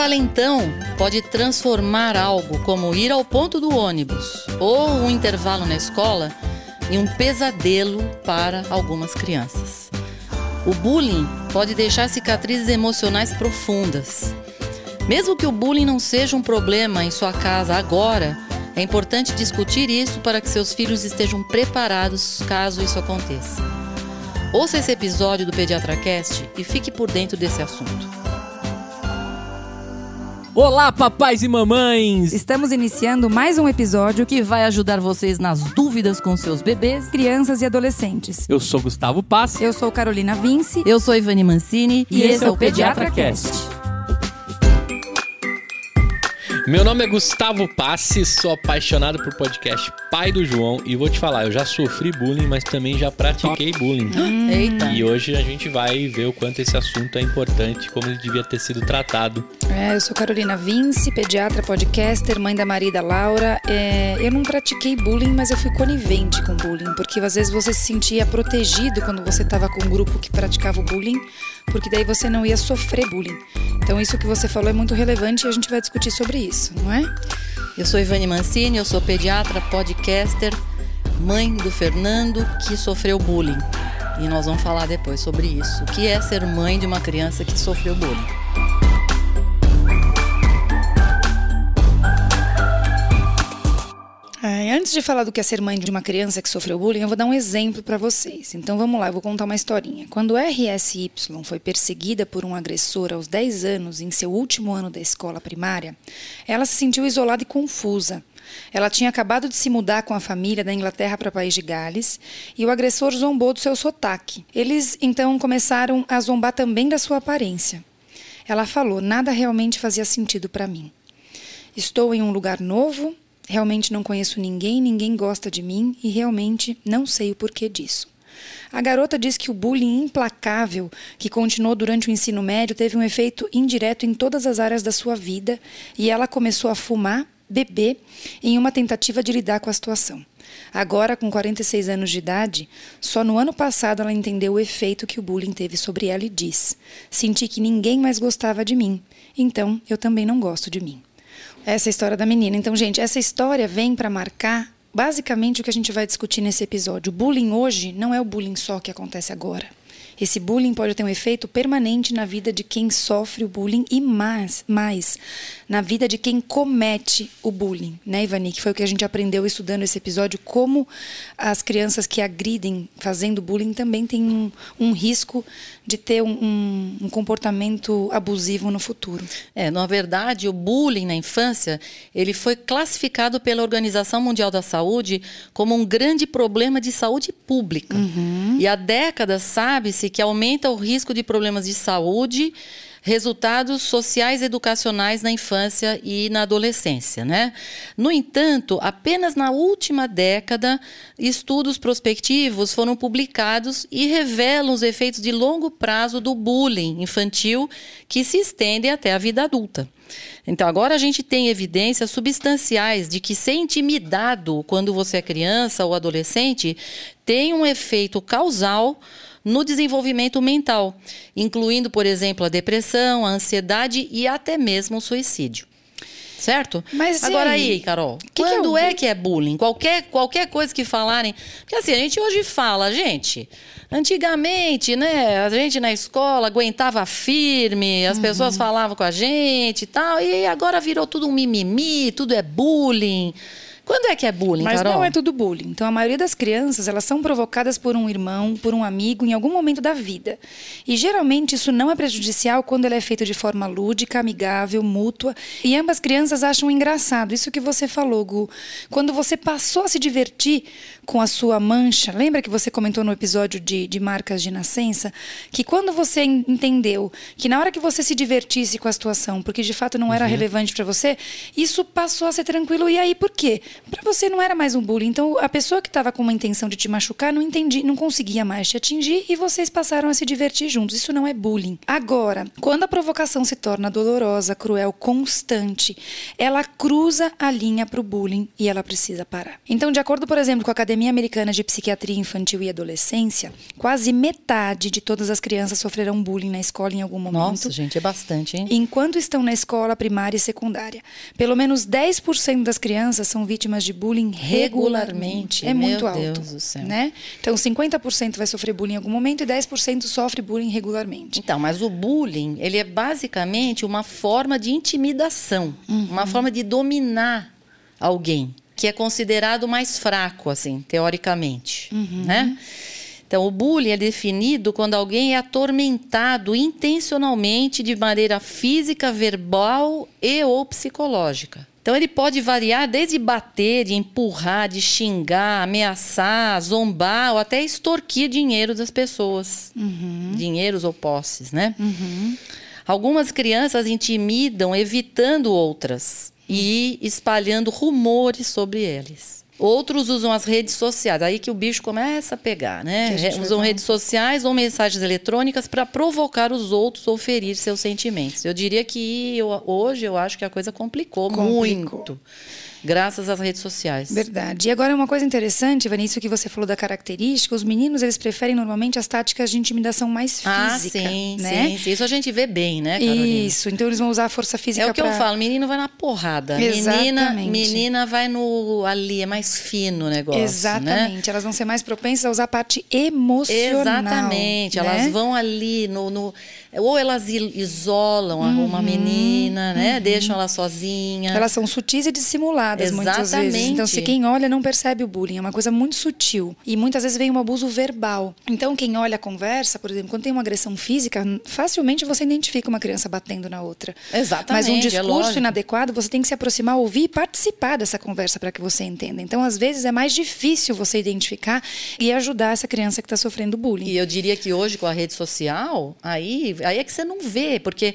valentão pode transformar algo como ir ao ponto do ônibus ou um intervalo na escola em um pesadelo para algumas crianças. O bullying pode deixar cicatrizes emocionais profundas. Mesmo que o bullying não seja um problema em sua casa agora, é importante discutir isso para que seus filhos estejam preparados caso isso aconteça. Ouça esse episódio do PediatraCast e fique por dentro desse assunto. Olá, papais e mamães! Estamos iniciando mais um episódio que vai ajudar vocês nas dúvidas com seus bebês, crianças e adolescentes. Eu sou Gustavo Pass. Eu sou Carolina Vince. Eu sou Ivani Mancini. E, e esse, esse é o Pediatra Cast. Meu nome é Gustavo Passi, sou apaixonado por podcast Pai do João e vou te falar, eu já sofri bullying, mas também já pratiquei bullying. Eita. E hoje a gente vai ver o quanto esse assunto é importante, como ele devia ter sido tratado. É, eu sou Carolina Vince, pediatra, podcaster, mãe da Marida Laura. É, eu não pratiquei bullying, mas eu fui conivente com bullying, porque às vezes você se sentia protegido quando você estava com um grupo que praticava o bullying, porque daí você não ia sofrer bullying. Então isso que você falou é muito relevante e a gente vai discutir sobre isso não é? Eu sou Ivane Mancini, eu sou pediatra, podcaster, mãe do Fernando que sofreu bullying. E nós vamos falar depois sobre isso. O que é ser mãe de uma criança que sofreu bullying? Antes de falar do que é ser mãe de uma criança que sofreu bullying, eu vou dar um exemplo para vocês. Então vamos lá, eu vou contar uma historinha. Quando RSY foi perseguida por um agressor aos 10 anos, em seu último ano da escola primária, ela se sentiu isolada e confusa. Ela tinha acabado de se mudar com a família da Inglaterra para o país de Gales e o agressor zombou do seu sotaque. Eles então começaram a zombar também da sua aparência. Ela falou: nada realmente fazia sentido para mim. Estou em um lugar novo, Realmente não conheço ninguém, ninguém gosta de mim e realmente não sei o porquê disso. A garota diz que o bullying implacável que continuou durante o ensino médio teve um efeito indireto em todas as áreas da sua vida e ela começou a fumar, beber, em uma tentativa de lidar com a situação. Agora, com 46 anos de idade, só no ano passado ela entendeu o efeito que o bullying teve sobre ela e diz: Senti que ninguém mais gostava de mim, então eu também não gosto de mim. Essa história da menina. Então, gente, essa história vem para marcar basicamente o que a gente vai discutir nesse episódio. O bullying hoje não é o bullying só que acontece agora. Esse bullying pode ter um efeito permanente na vida de quem sofre o bullying e mais, mais na vida de quem comete o bullying, né, Ivani? Que foi o que a gente aprendeu estudando esse episódio, como as crianças que agridem fazendo bullying também têm um, um risco de ter um, um, um, comportamento abusivo no futuro. É, na verdade, o bullying na infância ele foi classificado pela Organização Mundial da Saúde como um grande problema de saúde pública. Uhum. E há décadas sabe-se que aumenta o risco de problemas de saúde, resultados sociais e educacionais na infância e na adolescência. Né? No entanto, apenas na última década, estudos prospectivos foram publicados e revelam os efeitos de longo prazo do bullying infantil que se estendem até a vida adulta. Então, agora a gente tem evidências substanciais de que ser intimidado quando você é criança ou adolescente tem um efeito causal no desenvolvimento mental, incluindo, por exemplo, a depressão, a ansiedade e até mesmo o suicídio. Certo? Mas Agora aí, aí Carol, que quando que é, é, que é bullying? Qualquer, qualquer coisa que falarem. Porque assim, a gente hoje fala, gente. Antigamente, né, a gente na escola aguentava firme, as uhum. pessoas falavam com a gente e tal, e agora virou tudo um mimimi, tudo é bullying. Quando é que é bullying, Mas Carol? não é tudo bullying. Então, a maioria das crianças, elas são provocadas por um irmão, por um amigo, em algum momento da vida. E, geralmente, isso não é prejudicial quando ele é feito de forma lúdica, amigável, mútua. E ambas crianças acham engraçado. Isso que você falou, Gu. Quando você passou a se divertir com a sua mancha, lembra que você comentou no episódio de, de marcas de nascença? Que quando você entendeu que na hora que você se divertisse com a situação, porque de fato não era uhum. relevante para você, isso passou a ser tranquilo. E aí, por quê? Para você não era mais um bullying. Então, a pessoa que estava com uma intenção de te machucar não entendi, não conseguia mais te atingir e vocês passaram a se divertir juntos. Isso não é bullying. Agora, quando a provocação se torna dolorosa, cruel, constante, ela cruza a linha para o bullying e ela precisa parar. Então, de acordo, por exemplo, com a Academia Americana de Psiquiatria Infantil e Adolescência, quase metade de todas as crianças sofrerão bullying na escola em algum momento. Nossa, gente, é bastante, hein? Enquanto estão na escola primária e secundária. Pelo menos 10% das crianças são vítimas de bullying regularmente. É muito Meu alto. Deus do céu. Né? Então, 50% vai sofrer bullying em algum momento e 10% sofre bullying regularmente. Então, mas o bullying, ele é basicamente uma forma de intimidação, uma forma de dominar alguém, que é considerado mais fraco, assim, teoricamente, né? Então, o bullying é definido quando alguém é atormentado intencionalmente de maneira física, verbal e ou psicológica. Então, ele pode variar desde bater, de empurrar, de xingar, ameaçar, zombar ou até extorquir dinheiro das pessoas. Dinheiros ou posses, né? Algumas crianças intimidam evitando outras e espalhando rumores sobre eles. Outros usam as redes sociais, aí que o bicho começa a pegar, né? A vai Usam redes sociais ou mensagens eletrônicas para provocar os outros ou ferir seus sentimentos. Eu diria que eu- hoje eu acho que a coisa complicou, Complicou. muito, graças às redes sociais. Verdade. E agora uma coisa interessante, Vanessa, que você falou da característica, os meninos eles preferem normalmente as táticas de intimidação mais física, Ah, sim, né? sim, sim. Isso a gente vê bem, né, Carolina? Isso, então eles vão usar a força física É o que eu pra- falo, menino vai na porrada. Menina, Exatamente. menina vai no ali, é mais fino o negócio. Né? Exatamente. Elas vão ser mais propensas a usar a parte emocional. Exatamente. né? Elas vão ali no, no- Ou elas isolam Uhum, uma menina, né? Deixam ela sozinha. Elas são sutis e dissimuladas muitas vezes. Exatamente. Então, se quem olha não percebe o bullying, é uma coisa muito sutil. E muitas vezes vem um abuso verbal. Então, quem olha a conversa, por exemplo, quando tem uma agressão física, facilmente você identifica uma criança batendo na outra. Exatamente, Mas um é discurso lógico. inadequado, você tem que se aproximar, ouvir e participar dessa conversa para que você entenda. Então, às vezes, é mais difícil você identificar e ajudar essa criança que está sofrendo bullying. E eu diria que hoje, com a rede social, aí, aí é que você não vê, porque,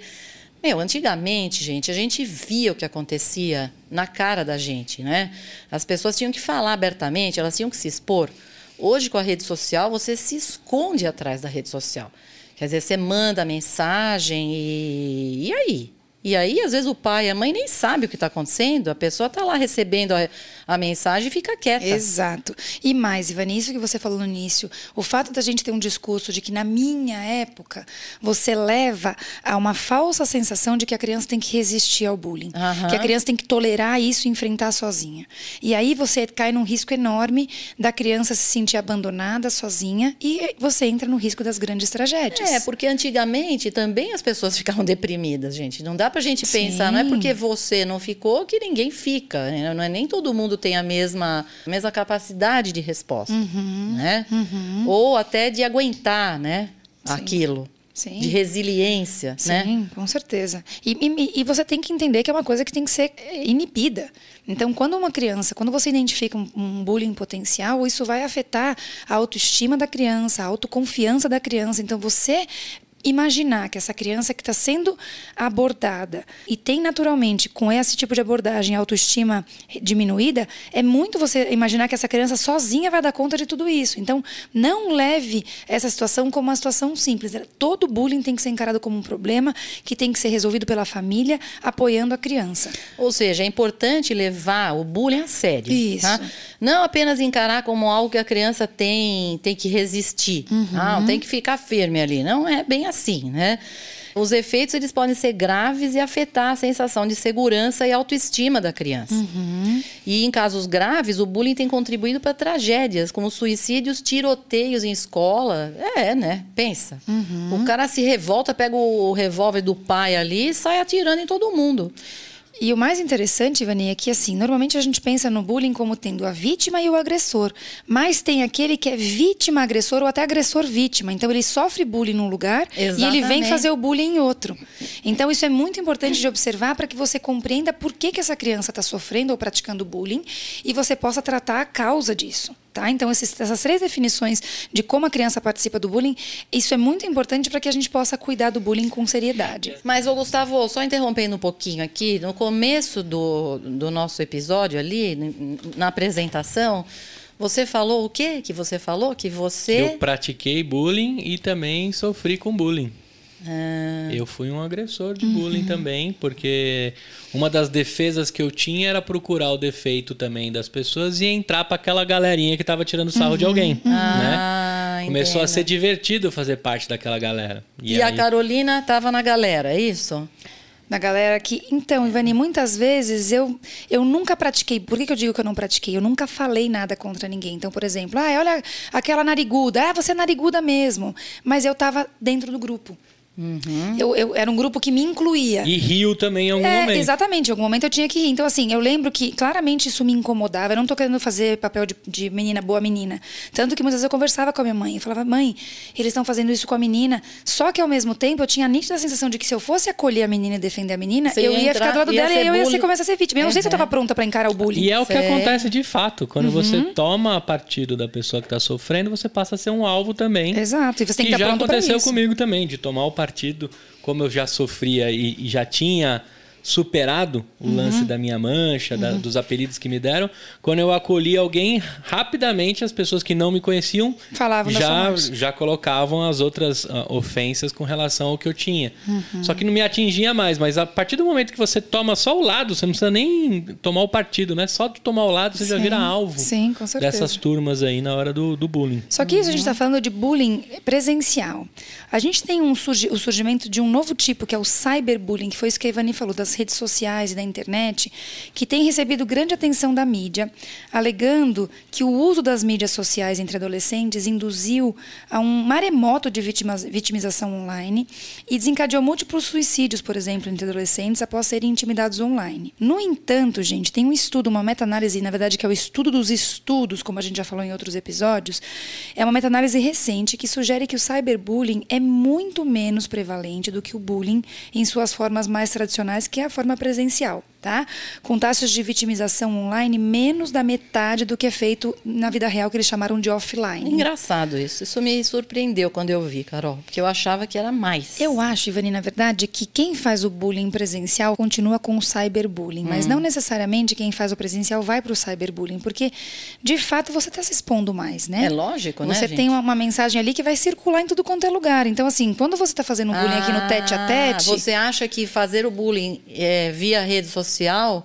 meu, antigamente, gente, a gente via o que acontecia na cara da gente, né? As pessoas tinham que falar abertamente, elas tinham que se expor. Hoje, com a rede social, você se esconde atrás da rede social. Quer dizer, você manda mensagem e. E aí? E aí, às vezes, o pai e a mãe nem sabem o que está acontecendo, a pessoa está lá recebendo a, a mensagem e fica quieta. Exato. E mais, Ivani, isso que você falou no início, o fato da gente ter um discurso de que na minha época você leva a uma falsa sensação de que a criança tem que resistir ao bullying, que a criança tem que tolerar isso e enfrentar sozinha. E aí você cai num risco enorme da criança se sentir abandonada, sozinha, e você entra no risco das grandes tragédias. É, porque antigamente também as pessoas ficavam deprimidas, gente. Não dá pra gente Sim. pensar, não é porque você não ficou que ninguém fica. né? Não é nem todo mundo tem a mesma, a mesma capacidade de resposta, Uhum. né? Ou até de aguentar, né? Aquilo. Sim. De resiliência, né? Sim, com certeza. E, e- e você tem que entender que é uma coisa que tem que ser inibida. Então, quando uma criança, quando você identifica um, um bullying potencial, isso vai afetar a autoestima da criança, a autoconfiança da criança. Então, você imaginar que essa criança que está sendo abordada e tem naturalmente com esse tipo de abordagem autoestima diminuída, é muito você imaginar que essa criança sozinha vai dar conta de tudo isso. Então, não leve essa situação como uma situação simples. Todo bullying tem que ser encarado como um problema que tem que ser resolvido pela família, apoiando a criança. Ou seja, é importante levar o bullying a sério. Isso. tá? Não apenas encarar como algo que a criança tem, tem que resistir. Uhum. Ah, tem que ficar firme ali. Não é bem assim, né? Os efeitos eles podem ser graves e afetar a sensação de segurança e autoestima da criança. Uhum. E em casos graves, o bullying tem contribuído para tragédias, como suicídios, tiroteios em escola. É, né? Pensa. Uhum. O cara se revolta, pega o revólver do pai ali e sai atirando em todo mundo. E o mais interessante, Ivani, é que assim, normalmente a gente pensa no bullying como tendo a vítima e o agressor, mas tem aquele que é vítima agressor ou até agressor vítima. Então ele sofre bullying num lugar e ele vem Exatamente. fazer o bullying em outro. Então isso é muito importante de observar para que você compreenda por que, que essa criança está sofrendo ou praticando bullying e você possa tratar a causa disso. Tá? Então, esses, essas três definições de como a criança participa do bullying, isso é muito importante para que a gente possa cuidar do bullying com seriedade. Mas, ô Gustavo, só interrompendo um pouquinho aqui, no começo do, do nosso episódio ali, na apresentação, você falou o quê que você falou? Que você... Eu pratiquei bullying e também sofri com bullying. Ah, Eu fui um agressor de bullying também, porque uma das defesas que eu tinha era procurar o defeito também das pessoas e entrar para aquela galerinha que tava tirando sarro de alguém, né? Ah, Começou a entendo. ser divertido fazer parte daquela galera. E, a aí- Carolina estava na galera, é isso? Na galera que. Então, Ivani, muitas vezes eu, eu nunca pratiquei. Por que, que eu digo que eu não pratiquei? Eu nunca falei nada contra ninguém. Então, por exemplo, ah, olha aquela nariguda. Ah, você é nariguda mesmo. Mas eu estava dentro do grupo. Eu, eu- era um grupo que me incluía. E riu também em algum É, momento. exatamente, em algum momento eu tinha que rir. Então, assim, eu lembro que claramente isso me incomodava. Eu não tô querendo fazer papel de, de menina boa menina. Tanto que muitas vezes eu conversava com a minha mãe. Eu falava, mãe, eles estão fazendo isso com a menina. Só que ao mesmo tempo eu tinha a nítida sensação de que se eu fosse acolher a menina e defender a menina, Você eu ia ia, entrar- ficar do lado ia dela e eu ia ser, começar a ser vítima. Eu não sei se eu Uhum. tava pronta pra encarar o bullying. E é o que Sei. acontece de fato. Quando você Uhum. toma partido da pessoa que está sofrendo, você passa a ser um alvo também. Exato, e você tem que que estar já pronto pra aconteceu isso. comigo também, de tomar o partido, como eu já sofria e, e já tinha superado o Uhum. lance da minha mancha, da- dos apelidos que me deram, quando eu acolhi alguém, rapidamente as pessoas que não me conheciam Falavam já, já colocavam as outras ah, ofensas com relação ao que eu tinha. Uhum. Só que não me atingia mais, mas a partir do momento que você toma só o lado, você não precisa nem tomar o partido, né? Só tomar o lado você já Sim, vira alvo sim, com certeza. dessas turmas aí na hora do, do bullying. Só que isso a gente Uhum. está falando de bullying presencial. A gente tem um surgi- o surgimento de um novo tipo, que é o cyberbullying, que foi isso que a Ivani falou, das redes sociais e da internet, que tem recebido grande atenção da mídia, alegando que o uso das mídias sociais entre adolescentes induziu a um maremoto de vítimas- vitimização online e desencadeou múltiplos suicídios, por exemplo, entre adolescentes após serem intimidados online. No entanto, gente, tem um estudo, uma meta-análise, na verdade, que é o estudo dos estudos, como a gente já falou em outros episódios, é uma meta-análise recente que sugere que o cyberbullying é muito menos prevalente do que o bullying em suas formas mais tradicionais, que é a forma presencial. Tá? Com taxas de vitimização online menos da metade do que é feito na vida real, que eles chamaram de offline. Engraçado isso. Isso me surpreendeu quando eu vi, Carol. Porque eu achava que era mais. Eu acho, Ivani, na verdade, que quem faz o bullying presencial continua com o cyberbullying, mas não necessariamente quem faz o presencial vai para o cyberbullying, porque de fato você está se expondo mais, né? É lógico, né, Você tem uma, uma mensagem ali que vai circular em tudo quanto é lugar. Então, assim, quando você está fazendo um bullying aqui no tete a Ah, tete, Você acha que fazer o bullying é, via rede social. O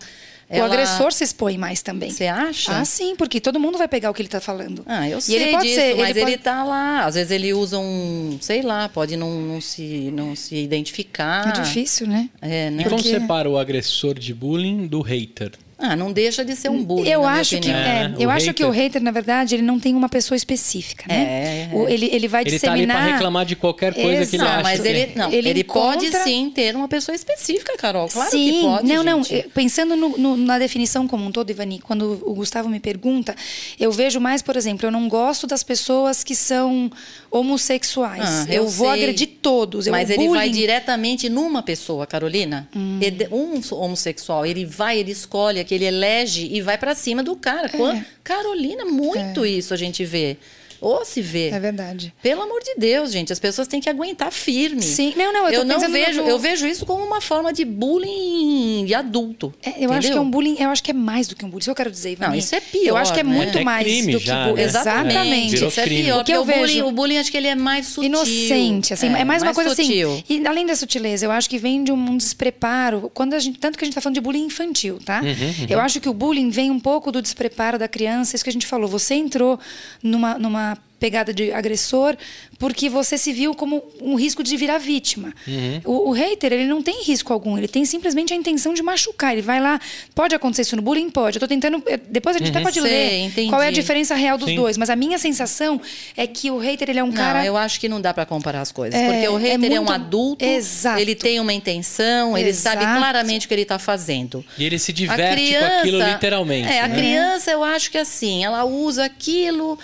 ela- agressor se expõe mais também. Você acha? Ah, sim, porque todo mundo vai pegar o que ele está falando. Ah, eu E sei ele pode disso, ser, mas ele, pode- tá lá. Às vezes ele usa um, sei lá, pode não, não se, não se identificar. É difícil, né? É, né? E como Porque- separa o agressor de bullying do hater? Ah, não deixa de ser um bullying. Eu na minha acho que é, É, eu o acho que o hater- hater na verdade ele não tem uma pessoa específica, né? É, é. Ele, ele vai Ele tá ali disseminar. pra reclamar de qualquer coisa que ele Exato. acha. Não, mas que- ele, não, Ele ele, pode sim ter uma pessoa específica, Carol. Claro Sim, que pode. não, não. gente. eh, Pensando no- no- na definição como um todo, Ivani, quando o Gustavo me pergunta, eu vejo mais, por exemplo, eu não gosto das pessoas que são homossexuais. Ah, eu, eu vou sei. agredir todos. Eu, Mas o ele vai bullying- diretamente numa pessoa, Carolina. Hum. Um homossexual, ele vai, ele escolhe, aquele elege e vai pra cima do cara. Quan- Carolina, muito isso a gente vê. Ou se vê. É verdade. Pelo amor de Deus, gente, as pessoas têm que aguentar firme. Sim, não, não, eu tô não vejo, no- eu vejo isso como uma forma de bullying de adulto. É, eu acho que é entendeu? um bullying, eu acho que é mais do que um bullying. Isso eu quero dizer, Ivani. Não, isso é pior, Eu acho que é né? muito É mais crime do que já, bullying. né? Exatamente. Isso é pior, que eu o bullying, vejo- o bullying acho que ele é mais sutil. Inocente, assim, é, mais uma coisa sutil. assim. E além da sutileza, eu acho que vem de um despreparo. Quando a gente, tanto que a gente está falando de bullying infantil, tá? Uhum, Eu acho que o bullying vem um pouco do despreparo da criança, isso que a gente falou. Você entrou numa, numa pegada de agressor porque você se viu como um risco de virar vítima. Uhum. O, o hater, ele não tem risco algum, ele tem simplesmente a intenção de machucar. Ele vai lá, pode acontecer isso no bullying? Pode. Eu tô tentando, eh, depois a gente até pode Sei, ler entendi. qual é a diferença real dos Sim. dois, mas a minha sensação é que o hater, ele é um Não, cara... eu acho que não dá pra comparar as coisas. É, porque o é hater é, um muito- adulto, Exato. ele tem uma intenção, ele sabe Exato. claramente o que ele está fazendo. E ele se A diverte criança, com aquilo literalmente. É, a né? criança, eu acho que assim, ela usa aquilo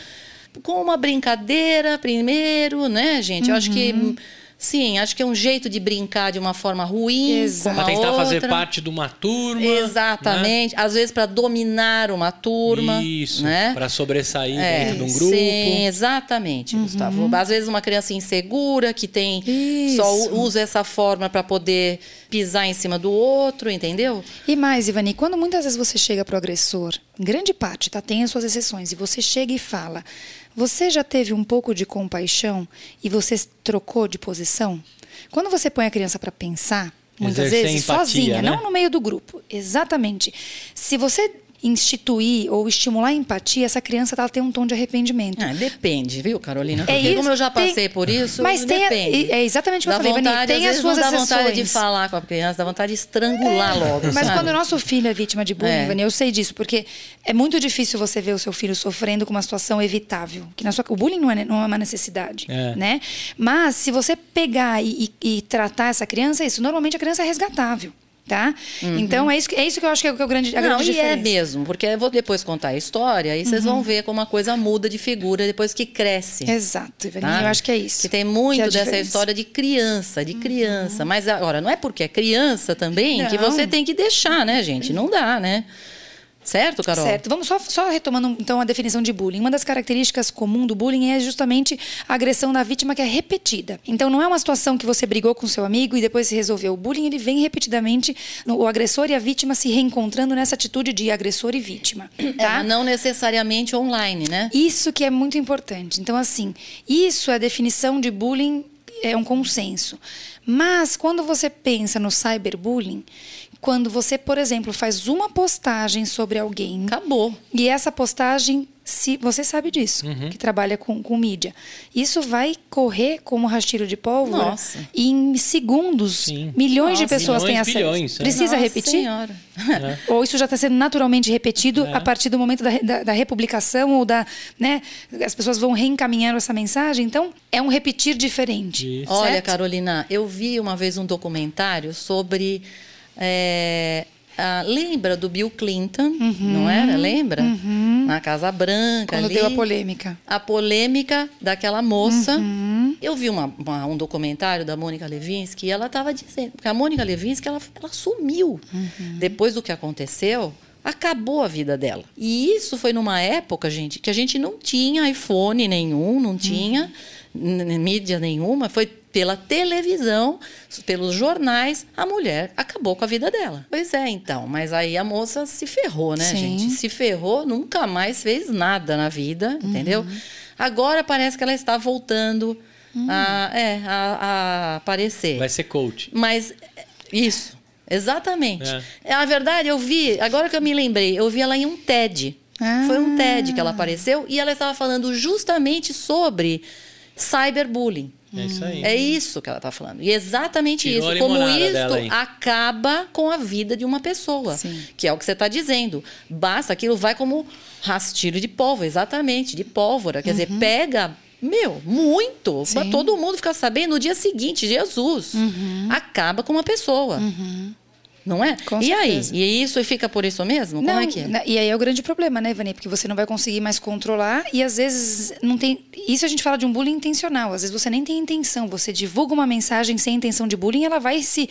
com uma brincadeira primeiro, né, gente? Eu acho que Uhum. Sim, acho que é um jeito de brincar de uma forma ruim. Exato. uma tentar fazer outra. parte de uma turma. Exatamente. Às vezes para dominar uma turma. Né? Isso. Né? Pra sobressair É, dentro de um grupo. Sim, exatamente, Gustavo. Às vezes uma criança insegura que tem só Isso. u- usa essa forma para poder pisar em cima do outro, entendeu? E mais, Ivani, quando muitas vezes você chega pro agressor, em grande parte, tá? Tem as suas exceções, e você chega e fala: Você já teve um pouco de compaixão e você trocou de posição? Quando você põe a criança para pensar, muitas Exercer vezes empatia, sozinha, né? não no meio do grupo. Exatamente. Se você instituir ou estimular a empatia, essa criança ela tem um tom de arrependimento. Ah, depende, viu, Carolina? É isso, como eu já tem- passei por isso, Mas tem a- depende. é exatamente o que eu Dá falei, Ivani, vontade, tem às as vezes suas não dá vontade de falar com a criança, dá vontade de estrangular logo, Mas sabe? quando o nosso filho é vítima de bullying, É. Ivani, eu sei disso, porque é muito difícil você ver o seu filho sofrendo com uma situação evitável. Que na sua, o bullying não é, não é uma necessidade, É. né? Mas se você pegar e, e- e tratar essa criança, é isso. Normalmente a criança é resgatável, tá? Então é isso, que- é isso que eu acho que é o que é o grande, a Não, grande e é mesmo, porque eu vou depois contar a história e vocês vão ver como a coisa muda de figura depois que cresce. Exato, Ivani, tá? eu acho que é isso. Que tem muito que é dessa diferença. Uhum. história de criança, de criança. Mas agora, não é porque é criança também que Não. você tem que deixar, né, gente? Não dá, né? Certo, Carol? Certo. Vamos só, só retomando então a definição de bullying. Uma das características comuns do bullying é justamente a agressão da vítima que é repetida. Então não é uma situação que você brigou com seu amigo e depois se resolveu. O bullying ele vem repetidamente, o agressor e a vítima se reencontrando nessa atitude de agressor e vítima. É, Tá? mas não necessariamente online, né? Isso que é muito importante. Então, assim, isso é a definição de bullying, é um consenso. Mas quando você pensa no cyberbullying, quando você, por exemplo, faz uma postagem sobre alguém Acabou. e essa postagem, se você sabe disso, que trabalha com, com mídia, isso vai correr como rastilho de pólvora Nossa. e em segundos. Sim. Milhões de Nossa, pessoas têm milhões, acesso. bilhões, é. Precisa Nossa repetir? Senhora. Ou isso já está sendo naturalmente repetido É. a partir do momento da, da, da republicação ou da. Né, as pessoas vão reencaminhando essa mensagem. Então, é um repetir diferente. Olha? Carolina, eu vi uma vez um documentário sobre. é, a- lembra do Bill Clinton, não era? Lembra? Na Casa Branca. Quando ali. deu a polêmica. a polêmica daquela moça. Uhum. Eu vi uma- uma- um documentário da Mônica Levinsky e ela estava dizendo que a Mônica Levinsky ela, ela sumiu Uhum. depois do que aconteceu. Acabou a vida dela. E isso foi numa época, gente, que a gente não tinha iPhone nenhum, não tinha Uhum. n- mídia nenhuma. Foi pela televisão, pelos jornais, a mulher acabou com a vida dela. Pois é, então. Mas aí a moça se ferrou, né, Sim. gente? Se ferrou, nunca mais fez nada na vida, Uhum. entendeu? Agora parece que ela está voltando a, é, a, a aparecer. Vai ser coach. Mas é, isso, exatamente. É. É. A verdade, eu vi, agora que eu me lembrei, eu vi ela em um TED. Ah. Foi um TED que ela apareceu e ela estava falando justamente sobre cyberbullying. É isso aí. É isso que ela está falando. E exatamente Tirou isso. Como isso acaba com a vida de uma pessoa. Sim. Que é o que você está dizendo. Basta, aquilo vai como rastilho de pólvora, exatamente, de pólvora. Quer dizer, pega. Meu, muito. Uhum. Sim. Pra todo mundo ficar sabendo no dia seguinte, Jesus. Uhum. Acaba com uma pessoa. Não é? Com e aí? E isso fica por isso mesmo? Como Não, é que é? na- E aí é o grande problema, né, Ivani? Porque você não vai conseguir mais controlar e às vezes não tem. Isso a gente fala de um bullying intencional. Às vezes você nem tem intenção. Você divulga uma mensagem sem intenção de bullying, ela vai se.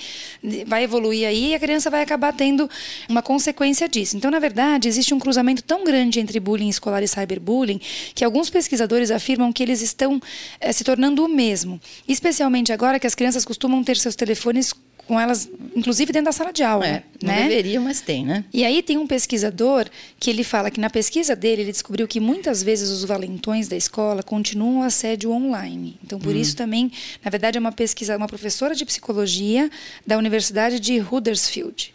vai evoluir aí e a criança vai acabar tendo uma consequência disso. Então, na verdade, existe um cruzamento tão grande entre bullying escolar e cyberbullying que alguns pesquisadores afirmam que eles estão eh, se tornando o mesmo. Especialmente agora que as crianças costumam ter seus telefones com elas, inclusive dentro da sala de aula. É, não né? deveria, mas tem, né? E aí tem um pesquisador que ele fala que na pesquisa dele ele descobriu que muitas vezes os valentões da escola continuam o assédio online. Então por isso também, na verdade, é uma pesquisa, uma professora de psicologia da Universidade de Huddersfield.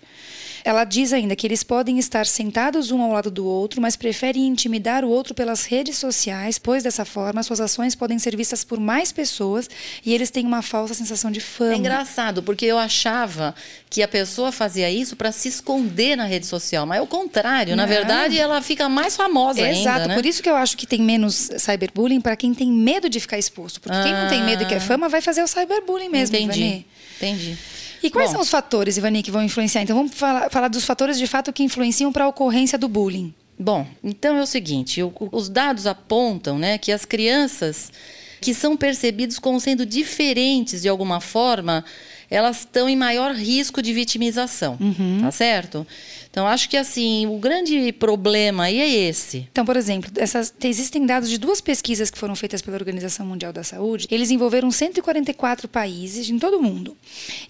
Ela diz ainda que eles podem estar sentados um ao lado do outro, mas preferem intimidar o outro pelas redes sociais, pois dessa forma suas ações podem ser vistas por mais pessoas e eles têm uma falsa sensação de fama. É engraçado, porque eu achava que a pessoa fazia isso para se esconder na rede social, mas é o contrário. Na Não. verdade, ela fica mais famosa Exato, ainda, né? por isso que eu acho que tem menos cyberbullying para quem tem medo de ficar exposto. Porque quem não tem medo e quer fama vai fazer o cyberbullying mesmo, Entendi. Ivani. Entendi. E quais Bom. são os fatores, Ivani, que vão influenciar? Então vamos falar, falar dos fatores de fato que influenciam para a ocorrência do bullying. Bom, então é o seguinte: o- os dados apontam né, que as crianças que são percebidos como sendo diferentes de alguma forma, elas estão em maior risco de vitimização, Uhum. tá certo? Então, acho que assim, o grande problema aí é esse. Então, por exemplo, essas, existem dados de duas pesquisas que foram feitas pela Organização Mundial da Saúde. Eles envolveram 144 países em todo o mundo.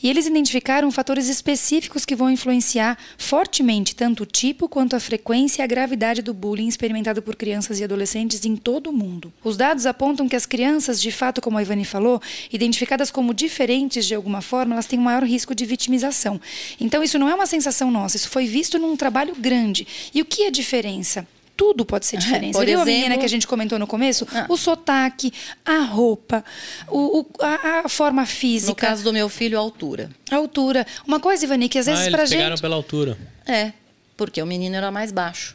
E eles identificaram fatores específicos que vão influenciar fortemente tanto o tipo quanto a frequência e a gravidade do bullying experimentado por crianças e adolescentes em todo o mundo. Os dados apontam que as crianças, de fato, como a Ivani falou, identificadas como diferentes de alguma forma, elas têm um maior risco de vitimização. Então, isso não é uma sensação nossa, isso foi visto num trabalho grande. E o que é a diferença? Tudo pode ser diferente. Por Você viu a exemplo- menina que a gente comentou no começo? Ah. O sotaque, a roupa, o, o- a, a forma física, No caso do meu filho, a altura. a altura. Uma coisa, Ivani, que às vezes ah, eles pra pegaram gente. pela altura. É, porque o menino era mais baixo.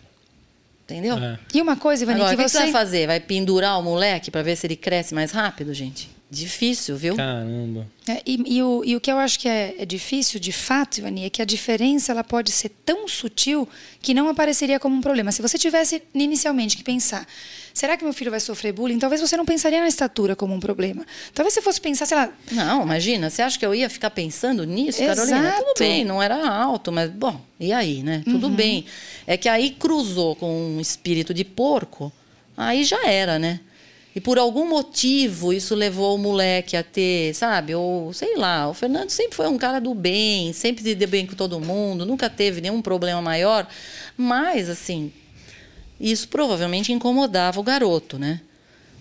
Entendeu? É. E uma coisa, Ivani, Agora, o que que, que você. você vai fazer? Vai pendurar o moleque para ver se ele cresce mais rápido, gente? Difícil, viu? Caramba. É, e, e o, e o que eu acho que é, é difícil, de fato, Ivani, é que a diferença ela pode ser tão sutil que não apareceria como um problema. Se você tivesse inicialmente que pensar, será que meu filho vai sofrer bullying? Talvez você não pensaria na estatura como um problema. Talvez você fosse pensar, sei lá, Não, imagina, você acha que eu ia ficar pensando nisso, Exato. Carolina? Tudo bem, não era alto, mas bom, e aí, né? Tudo Uhum. bem. É que aí cruzou com um espírito de porco, aí já era, né? E por algum motivo isso levou o moleque a ter, sabe? Ou sei lá, o Fernando sempre foi um cara do bem, sempre se deu bem com todo mundo, nunca teve nenhum problema maior. Mas, assim, isso provavelmente incomodava o garoto, né?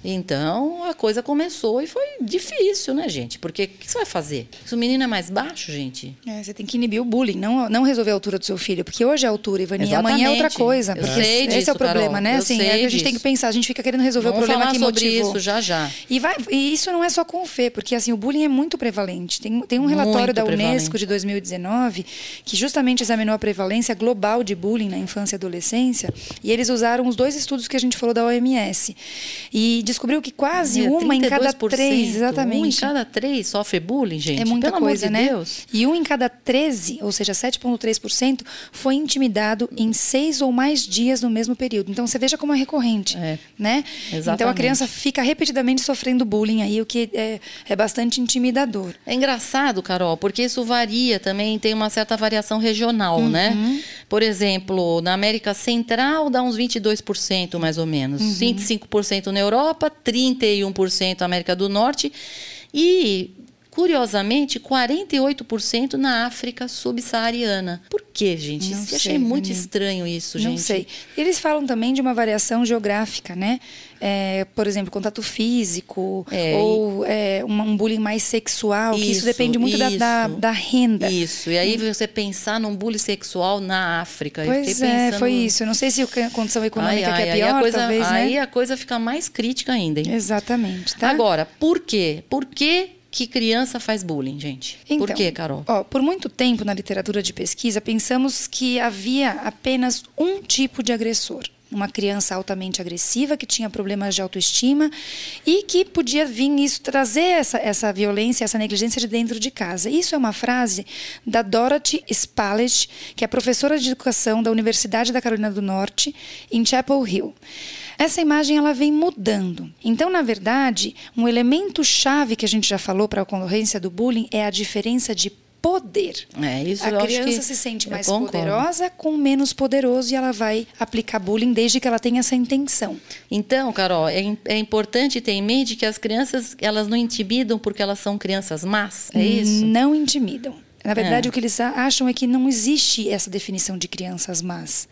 Então a coisa começou e foi difícil, né, gente? Porque o que você vai fazer? Se o menino é mais baixo, gente. É, você tem que inibir o bullying, não, não resolver a altura do seu filho. Porque hoje é a altura, Ivani, e amanhã é outra coisa. Porque esse disso, é o problema, Carol, né? eu Assim, é a gente tem que pensar, a gente fica querendo resolver Vamos o problema falar que sobre motivou. isso já já. E, vai, e isso não é só com o Fê, porque assim, o bullying é muito prevalente. Tem, tem um relatório Muito da Unesco de 2019 que justamente examinou a prevalência global de bullying na infância e adolescência. E eles usaram os dois estudos que a gente falou da OMS. E descobriu que quase É, uma em cada 32%, três, exatamente. Um em cada três sofre bullying, gente. É muita Pelo coisa, de né? Deus. E um em cada 13, ou seja, 7,3%, foi intimidado em seis ou mais dias no mesmo período. Então você veja como é recorrente. É. Né? Então a Exatamente. criança fica repetidamente sofrendo bullying aí, o que é, é bastante intimidador. É engraçado, Carol, porque isso varia também, tem uma certa variação regional, Uhum. né? Por exemplo, na América Central dá uns 22% mais ou menos. Uhum. 25% na Europa, 31% na América do Norte e, curiosamente, 48% na África subsaariana. Por quê, gente? Não sei, achei muito estranho isso, gente. Não sei. Eles falam também de uma variação geográfica, né? É, por exemplo, contato físico É, ou é, um, bullying mais sexual, que isso Isso, depende muito da, da, isso. da renda. Isso. E aí você pensar num bullying sexual na África. Pois é, pensando... foi isso. Eu não sei se a condição econômica Ai, é ai, aí pior, a coisa, talvez, né? Aí a coisa fica mais crítica ainda, hein? Exatamente, tá? Agora, por quê? Por que, que criança faz bullying, gente? por Então, quê, Carol? Ó, por muito tempo na literatura de pesquisa, pensamos que havia apenas um tipo de agressor. Uma criança altamente agressiva que tinha problemas de autoestima e que podia vir isso trazer essa, essa violência, essa negligência de dentro de casa. Isso é uma frase da Dorothy Spallett, que é professora de educação da Universidade da Carolina do Norte, em Chapel Hill. Essa imagem ela vem mudando. Então, na verdade, um elemento chave que a gente já falou para a ocorrência do bullying é a diferença de poder. É, isso a eu acho criança se sente mais concordo. poderosa com menos poderoso e ela vai aplicar bullying desde que ela tenha essa intenção. Então, Carol, é, é importante ter em mente que as crianças, elas não intimidam porque elas são crianças más, é isso? Não intimidam. Na verdade, É. o que eles acham é que não existe essa definição de crianças más.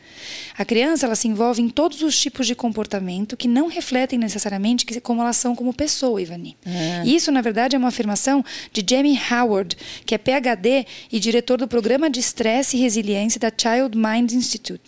A criança ela se envolve em todos os tipos de comportamento que não refletem necessariamente como elas são como pessoa, Ivani. É. Isso, na verdade, é uma afirmação de Jamie Howard, que é PhD e diretor do Programa de Estresse e Resiliência da Child Mind Institute.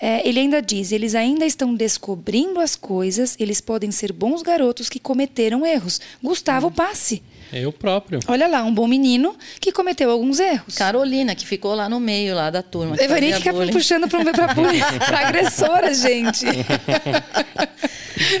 É, ele ainda diz: eles ainda estão descobrindo as coisas, eles podem ser bons garotos que cometeram erros. Gustavo Passe. Eu próprio. Olha lá, um bom menino que cometeu alguns erros. Carolina, que ficou lá no meio lá da turma. que Evani fazia fica bullying. puxando pra, pra, pra agressora, gente.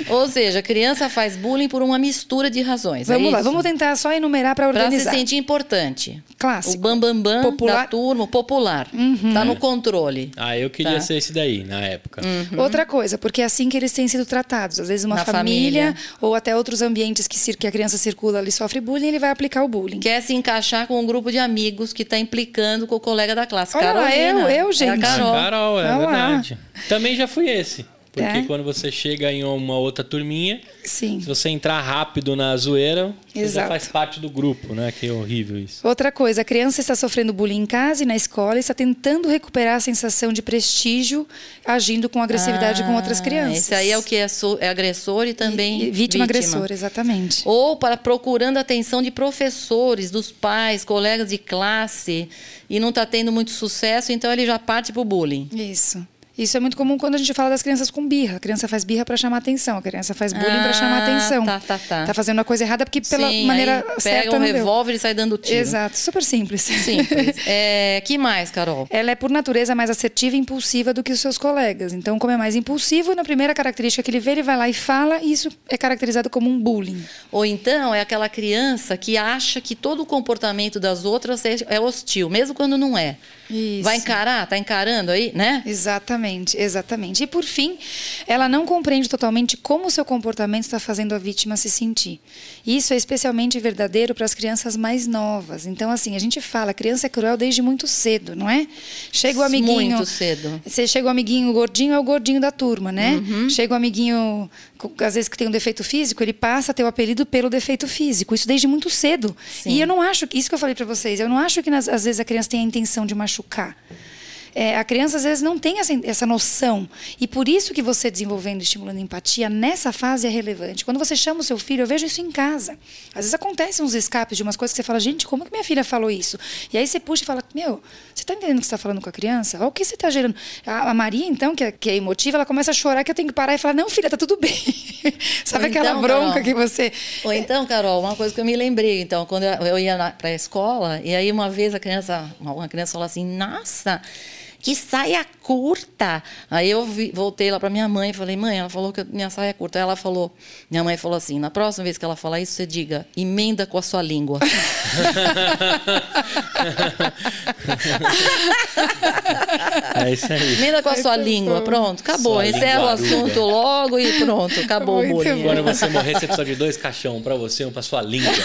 Ou seja, a criança faz bullying por uma mistura de razões. é Vamos lá, isso? vamos tentar só enumerar para Pra se organizar. sentir importante. Clássico. O bambambam bam, bam da turma, o popular. Tá no controle. Ah, eu queria Tá. ser esse daí, na época. Outra coisa, porque é assim que eles têm sido tratados. Às vezes uma família, família. ou até outros ambientes que, que a criança circula ali sofre bullying, ele vai aplicar o bullying. Quer se encaixar com um grupo de amigos que tá implicando com o colega da classe. Olha lá, Carolina. eu- eu, É a gente. Carol. Carol, é Olha lá. verdade. Também já fui esse. Porque É? quando você chega em uma outra turminha, Sim. se você entrar rápido na zoeira, você já Exato. faz parte do grupo, né? Que é horrível isso. Outra coisa, a criança está sofrendo bullying em casa e na escola e está tentando recuperar a sensação de prestígio agindo com agressividade com outras Ah, crianças. Esse aí é o que é, so- é agressor e também E- vítima, agressora, exatamente. Ou para procurando a atenção de professores, dos pais, colegas de classe e não está tendo muito sucesso, então ele já parte para o bullying. Isso. Isso é muito comum quando a gente fala das crianças com birra. A criança faz birra para chamar atenção, a criança faz bullying para chamar Ah, atenção. tá, tá, tá. Tá fazendo a coisa errada porque pela Sim, maneira aí certa pega um revólver e sai dando tiro. Exato, super simples. Simples. É, que mais, Carol? Ela é, por natureza, mais assertiva e impulsiva do que os seus colegas. Então, como é mais impulsivo, na primeira característica que ele vê, ele vai lá e fala, e isso é caracterizado como um bullying. Ou então é aquela criança que acha que todo o comportamento das outras é, é hostil, mesmo quando não é. Isso. Vai encarar? Tá encarando aí, né? Exatamente, exatamente. E por fim, ela não compreende totalmente como o seu comportamento está fazendo a vítima se sentir. Isso é especialmente verdadeiro para as crianças mais novas. Então, assim, a gente fala, criança é cruel desde muito cedo, não é? Chega o amiguinho. Muito cedo. Você chega o amiguinho gordinho, é o gordinho da turma, né? Uhum. Chega o amiguinho, às vezes que tem um defeito físico, ele passa a ter o apelido pelo defeito físico. Isso desde muito cedo. Sim. E eu não acho, que- isso que eu falei para vocês, eu não acho que nas- às vezes a criança tem a intenção de machucar. É, a criança às vezes não tem essa, essa noção. E por isso que você desenvolvendo e estimulando empatia nessa fase é relevante. Quando você chama o seu filho, eu vejo isso em casa. Às vezes acontecem uns escapes de umas coisas que você fala, gente, como que minha filha falou isso? E aí você puxa e fala, meu, você está entendendo o que você está falando com a criança? Olha o que você está gerando. A, a Maria, então, que é, que é emotiva, ela começa a chorar que eu tenho que parar e falar, não, filha, tá tudo bem. Sabe aquela então, bronca Carol, que você. Ou então, Carol, uma coisa que eu me lembrei, então, quando eu, eu ia para a escola, e aí uma vez a criança, uma criança falou assim, nossa, que saia curta. Aí eu vi- voltei lá para minha mãe e falei, mãe, ela falou que minha saia é curta. Aí ela falou, minha mãe falou assim, na próxima vez que ela falar isso, você diga, emenda com a sua língua. É isso aí. Emenda com a sua língua, bom. pronto, acabou. Sua Encerra o assunto logo e pronto, acabou Muito o bullying. Quando você morrer, você precisa de dois caixão, um pra você e um pra sua língua.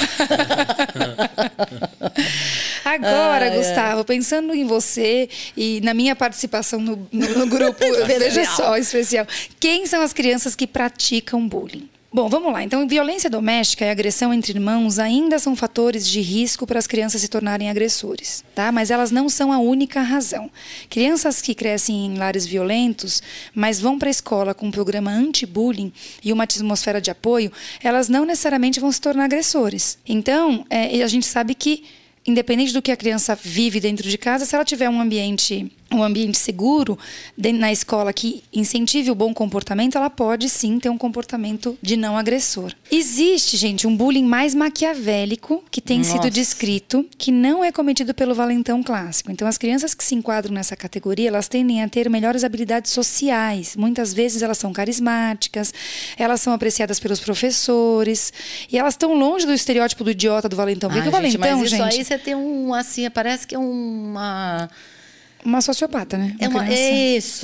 Agora, ai. Gustavo, pensando em você e na minha participação no, no- no grupo, veja só, especial. Quem são as crianças que praticam bullying? Bom, vamos lá. Então, violência doméstica e agressão entre irmãos ainda são fatores de risco para as crianças se tornarem agressores, tá? Mas elas não são a única razão. Crianças que crescem em lares violentos, mas vão para a escola com um programa anti-bullying e uma atmosfera de apoio, elas não necessariamente vão se tornar agressores. Então, é, a gente sabe que independente do que a criança vive dentro de casa, se ela tiver um ambiente um ambiente seguro na escola que incentive o bom comportamento, ela pode sim ter um comportamento de não agressor. Existe, gente, um bullying mais maquiavélico que tem sido Nossa. descrito, que não é cometido pelo valentão clássico. Então, as crianças que se enquadram nessa categoria, elas tendem a ter melhores habilidades sociais. Muitas vezes elas são carismáticas, elas são apreciadas pelos professores e elas estão longe do estereótipo do idiota do valentão. Porque Ah, o gente, valentão, mas isso gente, aí você tem um, assim, parece que é uma... uma sociopata, né? É Uma uma, criança.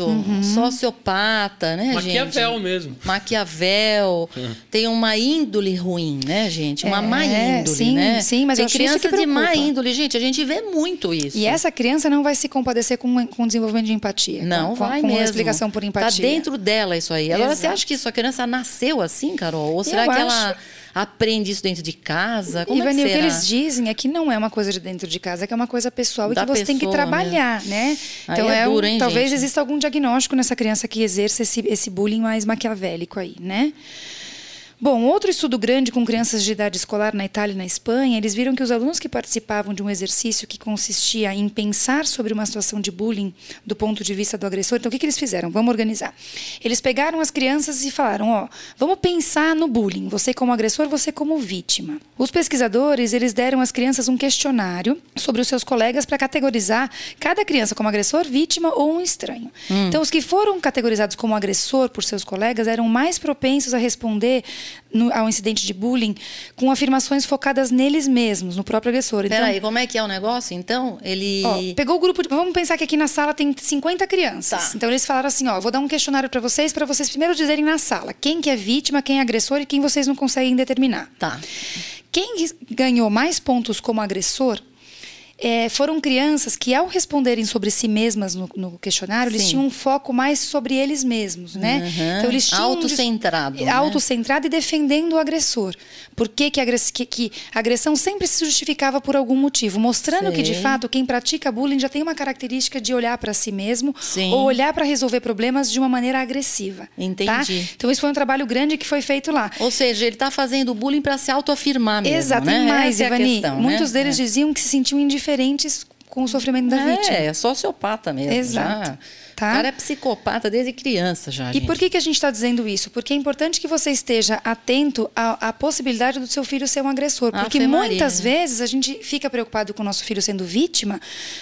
Uhum. é isso, sociopata, né, gente? Maquiavel mesmo. Maquiavel. Tem uma índole ruim, né, gente? Uma É, má índole, sim, né? sim, mas eu Tem acho que isso que de má preocupa. índole, gente. A gente vê muito isso. E essa criança não vai se compadecer com, com o desenvolvimento de empatia. Não com, vai com mesmo. explicação por empatia. Tá dentro dela isso aí. Agora, você Exato. acha que isso, a criança nasceu assim, Carol? Ou será Eu que ela acho. Aprende isso dentro de casa? Como Ivani, é o que eles dizem é que não é uma coisa de dentro de casa, é que é uma coisa pessoal e Da que você tem que pessoa, trabalhar, né? Aí Então é um- duro, hein, talvez gente? exista algum diagnóstico nessa criança que exerça esse, esse bullying mais maquiavélico aí, né? Bom, outro estudo grande com crianças de idade escolar na Itália e na Espanha, eles viram que os alunos que participavam de um exercício que consistia em pensar sobre uma situação de bullying do ponto de vista do agressor, então o que, que eles fizeram? Vamos organizar. Eles pegaram as crianças e falaram: ó, vamos pensar no bullying, você como agressor, você como vítima. Os pesquisadores, eles deram às crianças um questionário sobre os seus colegas para categorizar cada criança como agressor, vítima ou um estranho. Hum. Então, os que foram categorizados como agressor por seus colegas eram mais propensos a responder no, ao incidente de bullying com afirmações focadas neles mesmos, no próprio agressor. Então, Peraí, como é que é o negócio? Então, ele. Ó, pegou o grupo de. Vamos pensar que aqui na sala tem 50 crianças. Tá. Então, eles falaram assim: ó, vou dar um questionário para vocês, para vocês primeiro dizerem na sala quem que é vítima, quem é agressor e quem vocês não conseguem determinar. Tá. Quem ganhou mais pontos como agressor é, foram crianças que, ao responderem sobre si mesmas no, no questionário, Sim. eles tinham um foco mais sobre eles mesmos, né? Uhum. Então eles tinham autocentrado, um, né? autocentrado e defendendo o agressor. Por que, que, a agressão sempre se justificava por algum motivo, mostrando que de fato quem pratica bullying já tem uma característica de olhar para si mesmo Sim. ou olhar para resolver problemas de uma maneira agressiva. Tá? Entendi. Tá? Então isso foi um trabalho grande que foi feito lá. Ou seja, ele está fazendo bullying para se autoafirmar mesmo. Exato, né? mais, Essa Ivani. É questão, muitos né? deles é. diziam que se sentiam indiferentes diferentes com o sofrimento da é, vítima. É, sociopata mesmo. Exato. Já. Tá? O cara é psicopata desde criança já. E gente. por que, que a gente está dizendo isso? Porque é importante que você esteja atento à, à possibilidade do seu filho ser um agressor. Porque Afe muitas Maria. vezes a gente fica preocupado com o nosso filho sendo vítima,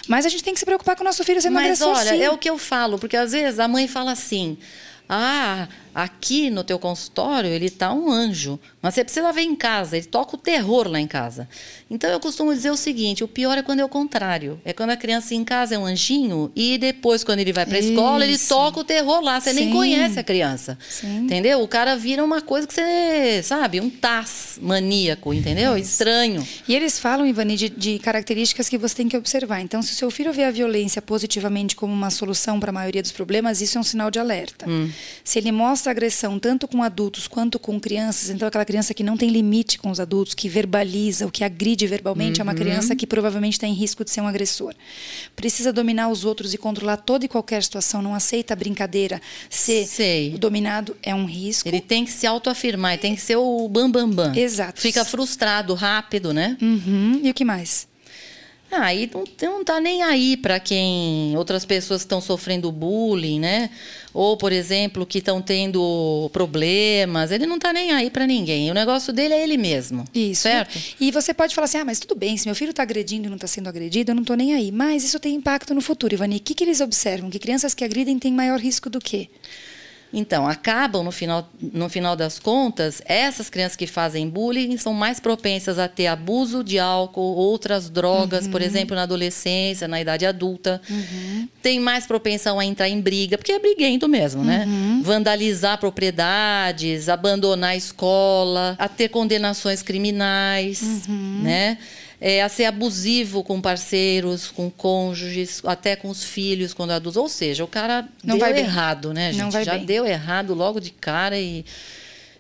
mas a gente tem que se preocupar com o nosso filho sendo mas, agressor. Mas olha, sim. é o que eu falo, porque às vezes a mãe fala assim: ah, aqui no teu consultório ele tá um anjo, mas você precisa ver em casa, ele toca o terror lá em casa. Então eu costumo dizer o seguinte: o pior é quando é o contrário. É quando a criança em casa é um anjinho e depois, quando ele vai para a escola, ele toca o terror lá. Você Sim. nem conhece a criança. Sim. Entendeu? O cara vira uma coisa que você, sabe, um tas maníaco, entendeu? Isso. Estranho. E eles falam, Ivani, de, de características que você tem que observar. Então, se o seu filho vê a violência positivamente como uma solução para a maioria dos problemas, isso é um sinal de alerta. Hum. Se ele mostra agressão tanto com adultos quanto com crianças, então aquela criança que não tem limite com os adultos, que verbaliza, o que agride verbalmente, uhum. é uma uhum. criança que provavelmente está em risco de ser um agressor. Precisa dominar os outros e controlar toda e qualquer situação, não aceita brincadeira. Ser Sei. dominado é um risco. Ele tem que se autoafirmar, ele tem que ser o bam, bam, bam. Exato. Fica frustrado rápido, né? Uhum. E o que mais? Aí ah, não, não tá nem aí para quem outras pessoas estão sofrendo bullying, né? Ou, por exemplo, que estão tendo problemas. Ele não tá nem aí para ninguém. O negócio dele é ele mesmo. Isso. Certo? E você pode falar assim: ah, mas tudo bem, se meu filho está agredindo e não está sendo agredido, eu não estou nem aí. Mas isso tem impacto no futuro, Ivani. O que, que eles observam? Que crianças que agridem têm maior risco do quê? Então, acabam, no final, no final das contas, essas crianças que fazem bullying são mais propensas a ter abuso de álcool, outras drogas, uhum. por exemplo, na adolescência, na idade adulta. Uhum. Tem mais propensão a entrar em briga, porque é briguento mesmo, né? Uhum. Vandalizar propriedades, abandonar a escola, a ter condenações criminais, uhum. né? É, a ser abusivo com parceiros, com cônjuges, até com os filhos quando adultos. Ou seja, o cara Não deu errado, né, gente? Já bem. deu errado logo de cara e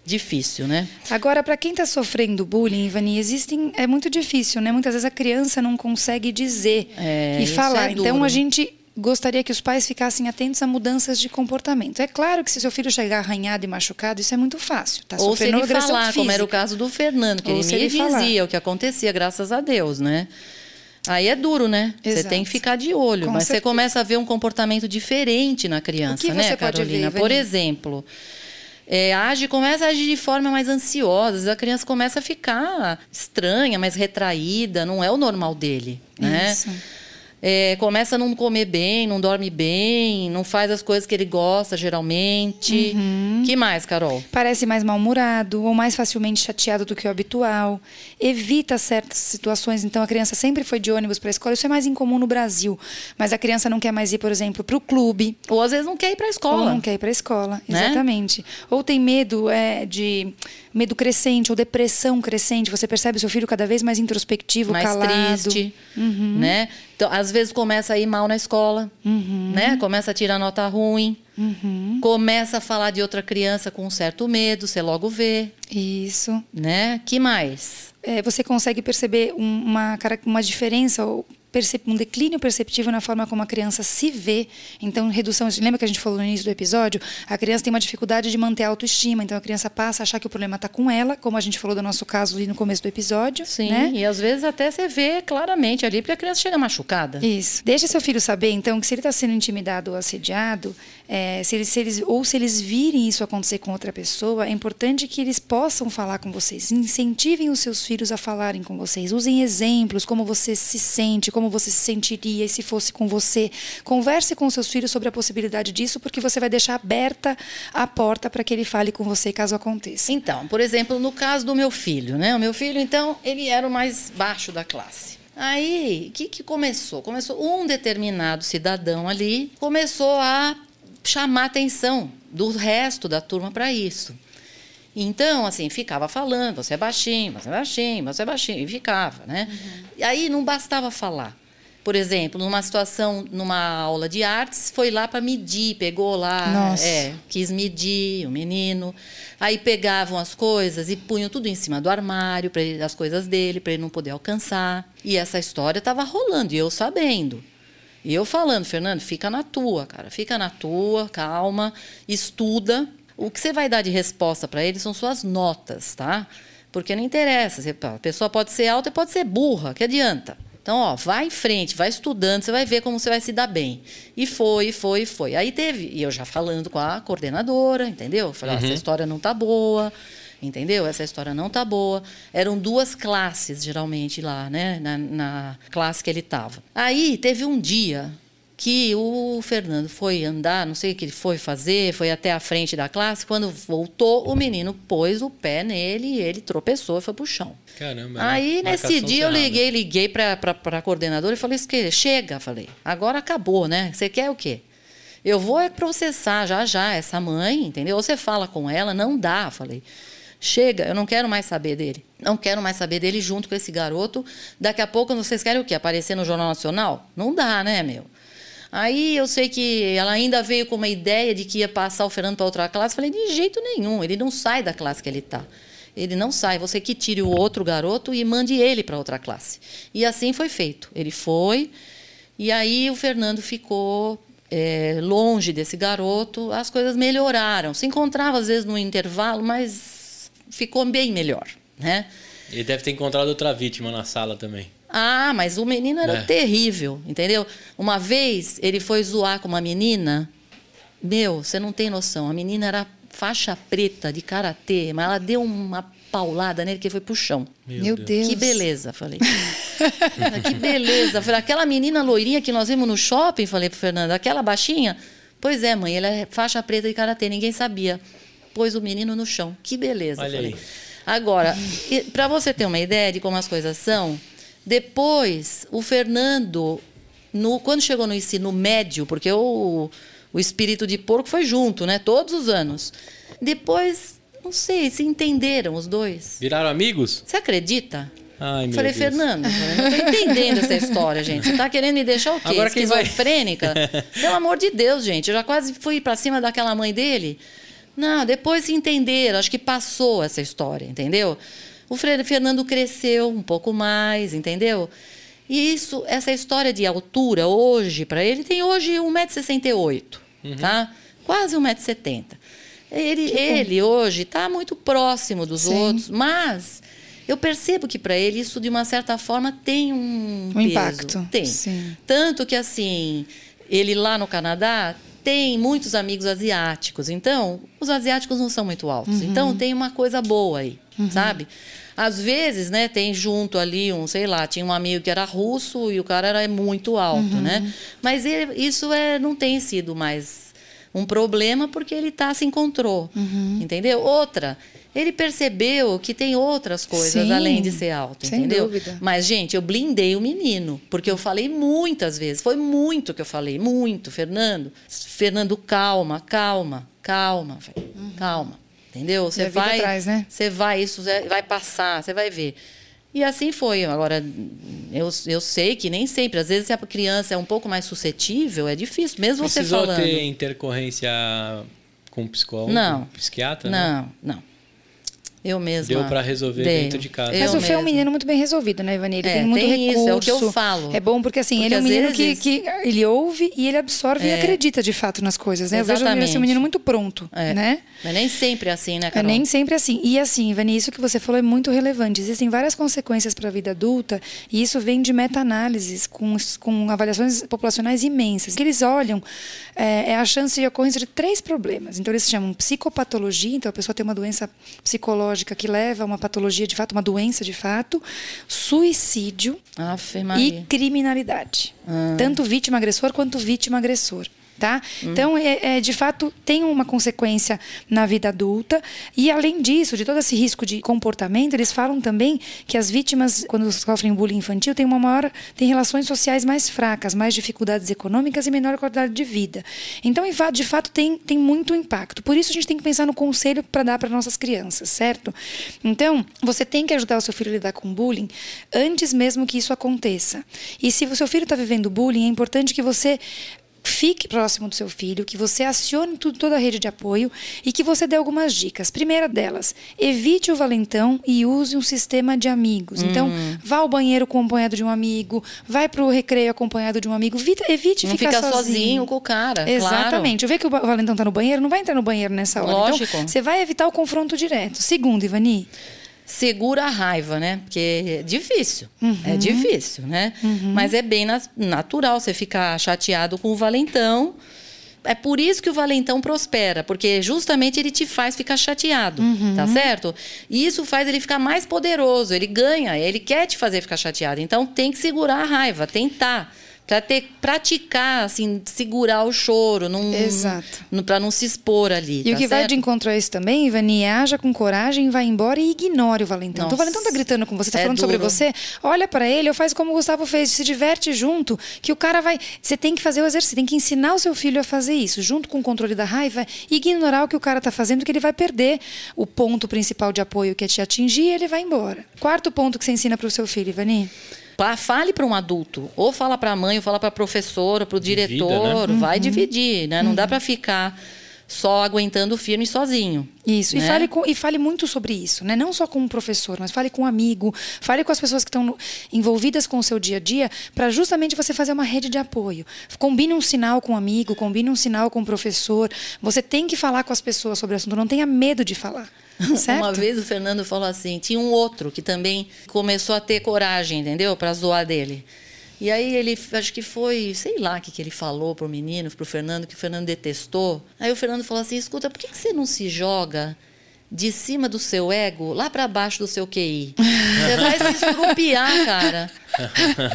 difícil, né? Agora, para quem está sofrendo bullying, Ivani, existem é muito difícil, né? Muitas vezes a criança não consegue dizer é, e falar. É então a gente gostaria que os pais ficassem atentos a mudanças de comportamento. É claro que se seu filho chegar arranhado e machucado, isso é muito fácil. Tá Ou se ele falar, física. como era o caso do Fernando, que Ou ele me ele dizia falar. o que acontecia, graças a Deus, né? Aí é duro, né? Exato. Você tem que ficar de olho. Com mas certeza. você começa a ver um comportamento diferente na criança, o que né, você Carolina? Pode ver, Por exemplo, é, age, começa a agir de forma mais ansiosa. A criança começa a ficar estranha, mais retraída. Não é o normal dele, né? Isso é, começa a não comer bem, não dorme bem, não faz as coisas que ele gosta geralmente. Uhum. que mais, Carol? Parece mais mal-humorado ou mais facilmente chateado do que o habitual. Evita certas situações. Então, a criança sempre foi de ônibus para a escola. Isso é mais incomum no Brasil. Mas a criança não quer mais ir, por exemplo, para o clube. Ou às vezes não quer ir para a escola. Ou não quer ir para a escola, né? exatamente. Ou tem medo é, de medo crescente ou depressão crescente. Você percebe seu filho cada vez mais introspectivo, mais calado. triste, uhum. né? Então, às vezes começa a ir mal na escola, uhum. né? Começa a tirar nota ruim. Uhum. Começa a falar de outra criança com um certo medo, você logo vê. Isso. Né? Que mais? É, você consegue perceber uma, uma diferença um declínio perceptivo na forma como a criança se vê. Então, redução. Lembra que a gente falou no início do episódio? A criança tem uma dificuldade de manter a autoestima. Então, a criança passa a achar que o problema está com ela, como a gente falou do nosso caso ali no começo do episódio. Sim, né? e às vezes até você vê claramente ali, porque a criança chega machucada. Isso. Deixa seu filho saber, então, que se ele está sendo intimidado ou assediado, é, se eles, se eles, ou se eles virem isso acontecer com outra pessoa, é importante que eles possam falar com vocês. Incentivem os seus filhos a falarem com vocês. Usem exemplos, como você se sente, como você se sentiria se fosse com você. Converse com seus filhos sobre a possibilidade disso, porque você vai deixar aberta a porta para que ele fale com você caso aconteça. Então, por exemplo, no caso do meu filho, né? O meu filho, então, ele era o mais baixo da classe. Aí, o que, que começou? Começou um determinado cidadão ali, começou a chamar atenção do resto da turma para isso. Então, assim, ficava falando, você é baixinho, você é baixinho, você é baixinho, e ficava, né? Uhum. E aí não bastava falar. Por exemplo, numa situação, numa aula de artes, foi lá para medir, pegou lá, é, quis medir o menino. Aí pegavam as coisas e punham tudo em cima do armário, para as coisas dele, para ele não poder alcançar. E essa história estava rolando, e eu sabendo. E eu falando, Fernando, fica na tua, cara, fica na tua, calma, estuda. O que você vai dar de resposta para ele são suas notas, tá? Porque não interessa, a pessoa pode ser alta e pode ser burra, que adianta? Então, ó, vai em frente, vai estudando, você vai ver como você vai se dar bem. E foi, foi, foi. Aí teve, e eu já falando com a coordenadora, entendeu? Falei, uhum. essa história não tá boa, entendeu? Essa história não tá boa. Eram duas classes, geralmente, lá, né? Na, na classe que ele estava. Aí teve um dia que o Fernando foi andar, não sei o que ele foi fazer, foi até a frente da classe. Quando voltou, o menino pôs o pé nele e ele tropeçou e foi pro chão. Caramba. Aí, nesse dia, eu liguei, liguei para a coordenadora e falei: chega, falei, agora acabou, né? Você quer o quê? Eu vou é processar já já essa mãe, entendeu? Ou você fala com ela, não dá, falei. Chega, eu não quero mais saber dele. Não quero mais saber dele junto com esse garoto. Daqui a pouco vocês querem o quê? Aparecer no Jornal Nacional? Não dá, né, meu? Aí eu sei que ela ainda veio com uma ideia de que ia passar o Fernando para outra classe. Falei, de jeito nenhum, ele não sai da classe que ele está. Ele não sai, você que tire o outro garoto e mande ele para outra classe. E assim foi feito. Ele foi, e aí o Fernando ficou é, longe desse garoto, as coisas melhoraram. Se encontrava às vezes no intervalo, mas ficou bem melhor, né? Ele deve ter encontrado outra vítima na sala também. Ah, mas o menino era é. terrível, entendeu? Uma vez ele foi zoar com uma menina. Meu, você não tem noção. A menina era faixa preta de karatê, mas ela deu uma paulada nele que foi pro chão. Meu, Meu Deus. Deus. Que beleza, falei. que beleza. Falei, aquela menina loirinha que nós vimos no shopping, falei pro Fernando, aquela baixinha. Pois é, mãe, ela é faixa preta de karatê, ninguém sabia pôs o menino no chão. Que beleza. Olha falei. aí. Agora, para você ter uma ideia de como as coisas são, depois o Fernando, no, quando chegou no ensino médio, porque o, o espírito de porco foi junto, né? Todos os anos. Depois, não sei, se entenderam os dois. Viraram amigos? Você acredita? Ai, falei, Deus. Fernando, eu não tô entendendo essa história, gente. Você tá querendo me deixar o quê? Agora Esquizofrênica? Vai... Pelo amor de Deus, gente. Eu já quase fui para cima daquela mãe dele. Não, depois se entenderam, acho que passou essa história, entendeu? O Fernando cresceu um pouco mais, entendeu? E isso, essa história de altura hoje, para ele, tem hoje 1,68m, uhum. tá? Quase 1,70m. Ele, ele hoje está muito próximo dos Sim. outros, mas eu percebo que para ele isso, de uma certa forma, tem um, um peso. impacto. Tem. Sim. Tanto que, assim, ele lá no Canadá tem muitos amigos asiáticos. Então, os asiáticos não são muito altos. Uhum. Então, tem uma coisa boa aí, uhum. sabe? Às vezes, né, tem junto ali um, sei lá, tinha um amigo que era russo e o cara era muito alto, uhum. né? Mas ele, isso é, não tem sido mais um problema porque ele tá, se encontrou, uhum. entendeu? Outra, ele percebeu que tem outras coisas Sim, além de ser alto, sem entendeu? Dúvida. Mas, gente, eu blindei o menino, porque eu falei muitas vezes, foi muito que eu falei, muito, Fernando. Fernando, calma, calma, calma, uhum. calma. Entendeu? Você vai, atrás, né? Você vai, isso vai passar, você vai ver. E assim foi. Agora, eu, eu sei que nem sempre, às vezes, se a criança é um pouco mais suscetível, é difícil, mesmo Precisou você falando. ter intercorrência com um psicólogo, não, um psiquiatra? Não, né? não. Eu mesma. Deu pra resolver Dei. dentro de casa. Mas Eu o Fê é um menino muito bem resolvido, né, Ivani? Ele É, tem muito tem recurso. isso, é o que eu falo. É bom porque, assim, Porque ele é um menino vezes- que, que ele ouve e ele absorve e É. acredita de fato nas coisas, né? Eu vejo Exatamente. ser um menino muito pronto, É. né? Mas nem sempre é assim, né, É Carol? nem sempre assim. E assim, Ivani, isso que você falou é muito relevante. Existem várias consequências para a vida adulta e isso vem de meta-análises com, com avaliações populacionais imensas. O que eles olham é, é a chance de ocorrência de três problemas. Então, eles chamam psicopatologia, então a pessoa tem uma doença psicológica que leva a uma patologia de fato, uma doença de fato, suicídio e criminalidade. Ah. Tanto vítima-agressor quanto vítima-agressor. Tá? Então, é, é, de fato, tem uma consequência na vida adulta. E, além disso, de todo esse risco de comportamento, eles falam também que as vítimas, quando sofrem bullying infantil, têm uma maior. têm relações sociais mais fracas, mais dificuldades econômicas e menor qualidade de vida. Então, de fato, tem, tem muito impacto. Por isso, a gente tem que pensar no conselho para dar para nossas crianças, certo? Então, você tem que ajudar o seu filho a lidar com bullying antes mesmo que isso aconteça. E se o seu filho está vivendo bullying, é importante que você fique próximo do seu filho, que você acione tudo, toda a rede de apoio e que você dê algumas dicas. Primeira delas, evite o valentão e use um sistema de amigos. Então, vá ao banheiro acompanhado de um amigo, vai para o recreio acompanhado de um amigo, evite, evite Não ficar fica sozinho. sozinho com o cara. Exatamente. Eu ver que o valentão está no banheiro, não vai entrar no banheiro nessa hora. Lógico. Então, você vai evitar o confronto direto. Segundo, Ivani, segura a raiva, né? Porque é difícil. Uhum. É difícil, né? Mas é bem na- natural você ficar chateado com o valentão. É por isso que o valentão prospera, porque justamente ele te faz ficar chateado, Uhum. tá certo? E isso faz ele ficar mais poderoso, ele ganha, ele quer te fazer ficar chateado. Então tem que segurar a raiva, tentar. Pra ter, praticar, assim, segurar o choro, não, Exato. não, pra não se expor ali. E tá o que vai certo? de encontro a isso também, Ivani, é haja com coragem, vai embora e ignore o Valentão. Então, o Nossa. Valentão tá gritando com você, tá É falando sobre duro. você, olha para ele ou faz como o Gustavo fez, se diverte junto, que o cara vai... Você tem que fazer o exercício, tem que ensinar o seu filho a fazer isso, junto com o controle da raiva, ignorar o que o cara tá fazendo, que ele vai perder o ponto principal de apoio que é te atingir e ele vai embora. Quarto ponto que você ensina para o seu filho, Ivani? Fale para um adulto, ou fala para a mãe, ou fala para a professora, para o Divida, diretor, né? vai dividir, né? Não dá para ficar só aguentando firme sozinho. Isso, e, né? fale com- e fale muito sobre isso, né? Não só com o professor, mas fale com um amigo, fale com as pessoas que estão envolvidas com o seu dia a dia, para justamente você fazer uma rede de apoio. Combine um sinal com um amigo, combine um sinal com o professor. Você tem que falar com as pessoas sobre o assunto, não tenha medo de falar. Certo? Uma vez o Fernando falou assim, tinha um outro que também começou a ter coragem, entendeu? Para zoar dele. E aí ele, acho que foi, sei lá o que, que ele falou pro menino, pro Fernando, que o Fernando detestou. Aí o Fernando falou assim, escuta, por que, que você não se joga de cima do seu ego lá para baixo do seu QI? Você vai se estrupiar, cara.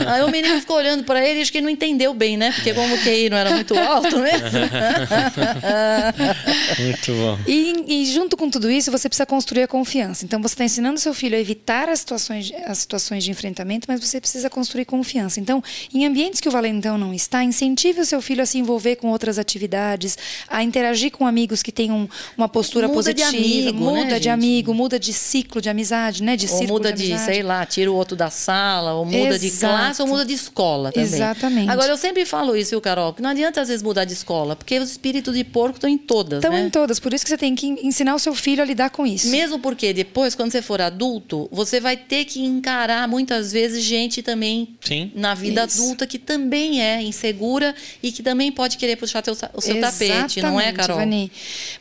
Aí o menino ficou olhando para ele e acho que ele não entendeu bem, né? Porque como o QI não era muito alto, né? Muito bom. E, e junto com tudo isso, você precisa construir a confiança. Então, você está ensinando seu filho a evitar as situações, as situações de enfrentamento, mas você precisa construir confiança. Então, em ambientes que o valentão não está, incentive o seu filho a se envolver com outras atividades, a interagir com amigos que tenham uma postura Muda de positiva, amigo, né, muda de gente? amigo, muda de ciclo de amizade, né? De Ou círculo muda de, de, sei lá, tira o outro da sala, ou muda de Exato. classe, ou muda de escola também. Exatamente. Agora, eu sempre falo isso, viu, Carol? Que não adianta às vezes mudar de escola, porque os espíritos de porco estão em todas, Estão né? em todas, por isso que você tem que ensinar o seu filho a lidar com isso. Mesmo porque depois, quando você for adulto, você vai ter que encarar muitas vezes gente também Sim. na vida Isso. adulta que também é insegura e que também pode querer puxar teu, o seu tapete, não é, Exatamente, Carol? Ivani.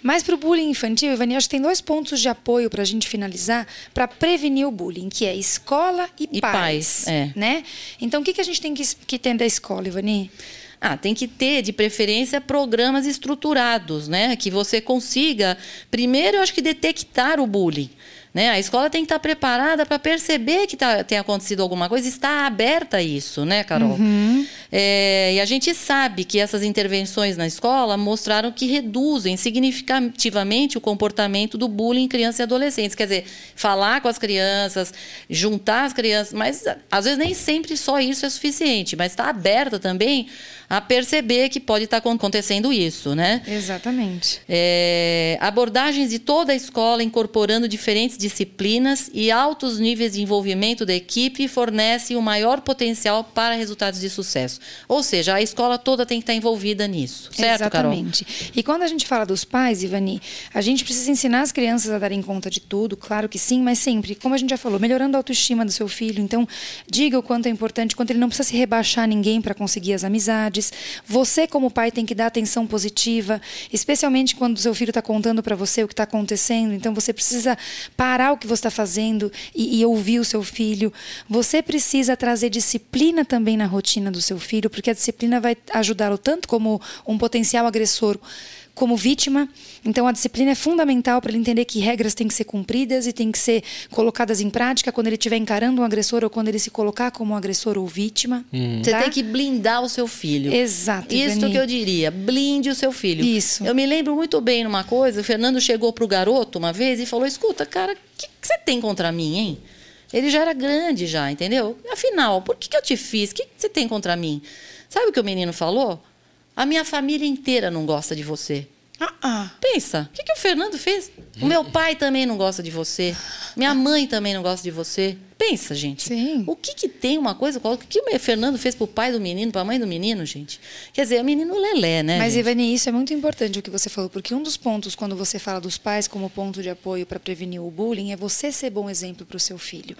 Mas para o bullying infantil, Ivani, acho que tem dois pontos de apoio para a gente finalizar para prevenir o bullying, que é escola e, E pais. pais, é. né? Então, o que, que a gente tem que, que ter da escola, Ivani? Ah, tem que ter, de preferência, programas estruturados, né? Que você consiga, primeiro, eu acho que detectar o bullying. Né? A escola tem que estar preparada para perceber que tá, tem acontecido alguma coisa, está aberta a isso, né, Carol? É, e a gente sabe que essas intervenções na escola mostraram que reduzem significativamente o comportamento do bullying em crianças e adolescentes. Quer dizer, falar com as crianças, juntar as crianças, mas às vezes nem sempre só isso é suficiente, mas está aberta também a perceber que pode estar acontecendo isso, né? Exatamente. É, abordagens de toda a escola incorporando diferentes disciplinas e altos níveis de envolvimento da equipe fornecem o maior potencial para resultados de sucesso. Ou seja, a escola toda tem que estar envolvida nisso, certo, Exatamente. Carol? E quando a gente fala dos pais, Ivani, a gente precisa ensinar as crianças a darem conta de tudo, claro que sim, mas sempre, como a gente já falou, melhorando a autoestima do seu filho. Então, diga o quanto é importante, quanto ele não precisa se rebaixar ninguém para conseguir as amizades. Você, como pai, tem que dar atenção positiva, especialmente quando o seu filho está contando para você o que está acontecendo. Então, você precisa parar o que você está fazendo e, e ouvir o seu filho. Você precisa trazer disciplina também na rotina do seu filho, porque a disciplina vai ajudá-lo tanto como um potencial agressor como vítima. Então, a disciplina é fundamental para ele entender que regras têm que ser cumpridas e têm que ser colocadas em prática quando ele estiver encarando um agressor ou quando ele se colocar como um agressor ou vítima. Você tá? tem que blindar o seu filho. Exato, Isso que eu diria, blinde o seu filho. Isso. Eu me lembro muito bem numa coisa, o Fernando chegou pro garoto uma vez e falou: "Escuta, cara, o que, que você tem contra mim, hein?" Ele já era grande já, entendeu? Afinal, por que, que eu te fiz? O que, que você tem contra mim? Sabe o que o menino falou? A minha família inteira não gosta de você. Ah, ah. Pensa, o que, que o Fernando fez? O meu pai também não gosta de você. Minha mãe também não gosta de você. Pensa, gente. Sim. O que, que tem uma coisa com a outra? O que o Fernando fez pro pai do menino, pra mãe do menino, gente? Quer dizer, é o menino lelé, né? Mas, gente? Ivani, isso é muito importante o que você falou, porque um dos pontos, quando você fala dos pais como ponto de apoio para prevenir o bullying, é você ser bom exemplo para o seu filho.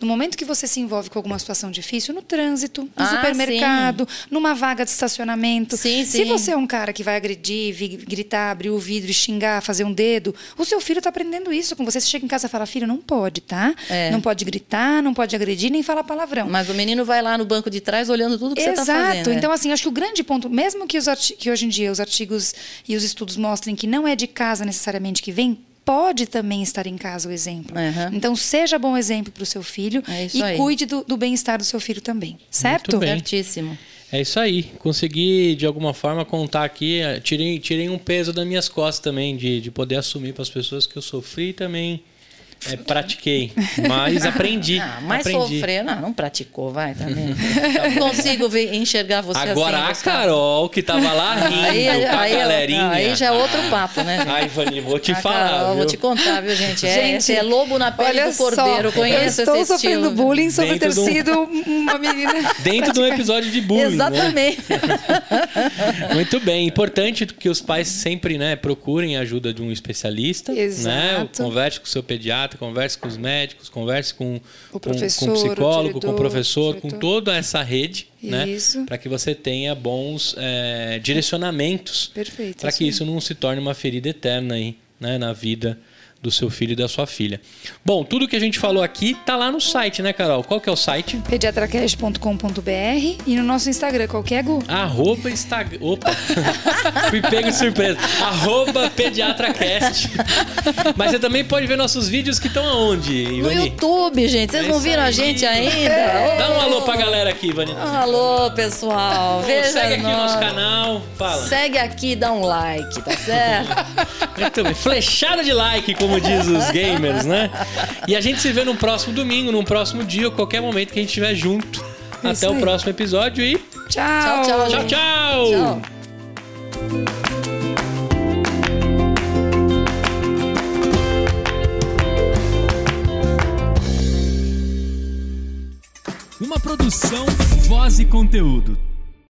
No momento que você se envolve com alguma situação difícil, no trânsito, no Ah, supermercado, numa vaga de estacionamento, Sim, se sim. você é um cara que vai agredir, gritar, abrir o vidro, xingar, fazer um dedo, o seu filho está aprendendo isso com você. Você chega em casa e fala, filho, não pode, tá? É. Não pode gritar, não pode agredir, nem falar palavrão. Mas o menino vai lá no banco de trás olhando tudo que Exato. você está fazendo. né? Então, assim, acho que o grande ponto, mesmo que, os que hoje em dia os artigos e os estudos mostrem que não é de casa necessariamente que vem, pode também estar em casa o exemplo. Aham. Então, seja bom exemplo para o seu filho É e aí. cuide do, do bem-estar do seu filho também. Certo? bem. Certíssimo. É isso aí. Consegui, de alguma forma, contar aqui. eh, Tirei, tirei um peso das minhas costas também, de, de poder assumir para as pessoas que eu sofri também eh, pratiquei. Mas aprendi. Ah, mas aprendi. sofrer, não, não praticou, vai também. Não consigo ver- enxergar você Agora assim. a. Carol, que tava lá rindo Aí, com a aí, galerinha. aí já é outro papo, né? gente? Ai, Vani, vou te Ah, falar. Carol, viu? vou te contar, viu, gente? É, Gente, é lobo na pele do cordeiro. só, Conheço eu estou esse sofrendo estilo. bullying sobre Dentro ter de um- sido uma menina. Dentro de um episódio de bullying. né? Exatamente. Muito bem. Importante que os pais sempre né, procurem a ajuda de um especialista. Né? Exato. Converse com o seu pediatra, converse com os médicos, converse com, O com- com o psicólogo, o com o diretor, professor, o com diretor. toda essa rede, né? Isso. Para que você tenha bons eh, direcionamentos. Perfeito, Para que isso não se torne uma ferida eterna aí, né, na vida do seu filho e da sua filha. Bom, tudo que a gente falou aqui tá lá no site, né, Carol? Qual que é o site? pediatracast.com.br e no nosso Instagram, qual que é, Gu? Arroba Instagram. Opa! Fui pego de surpresa. Arroba PediatraCast. Mas você também pode ver nossos vídeos que estão aonde, No Ivani? YouTube, gente. Vocês É não viram a aí. gente ainda? Dá um alô pra galera aqui, Ivani. Alô, pessoal. Veja Segue aqui o nosso canal. Fala. Segue aqui, dá um like, tá certo? Bem. Flechada de like, como diz os gamers, né? E a gente se vê no próximo domingo, num próximo dia, ou qualquer momento que a gente estiver junto. Até Isso o aí. próximo episódio e Tchau. Tchau, tchau, tchau, tchau! Tchau. Uma produção, voz e conteúdo.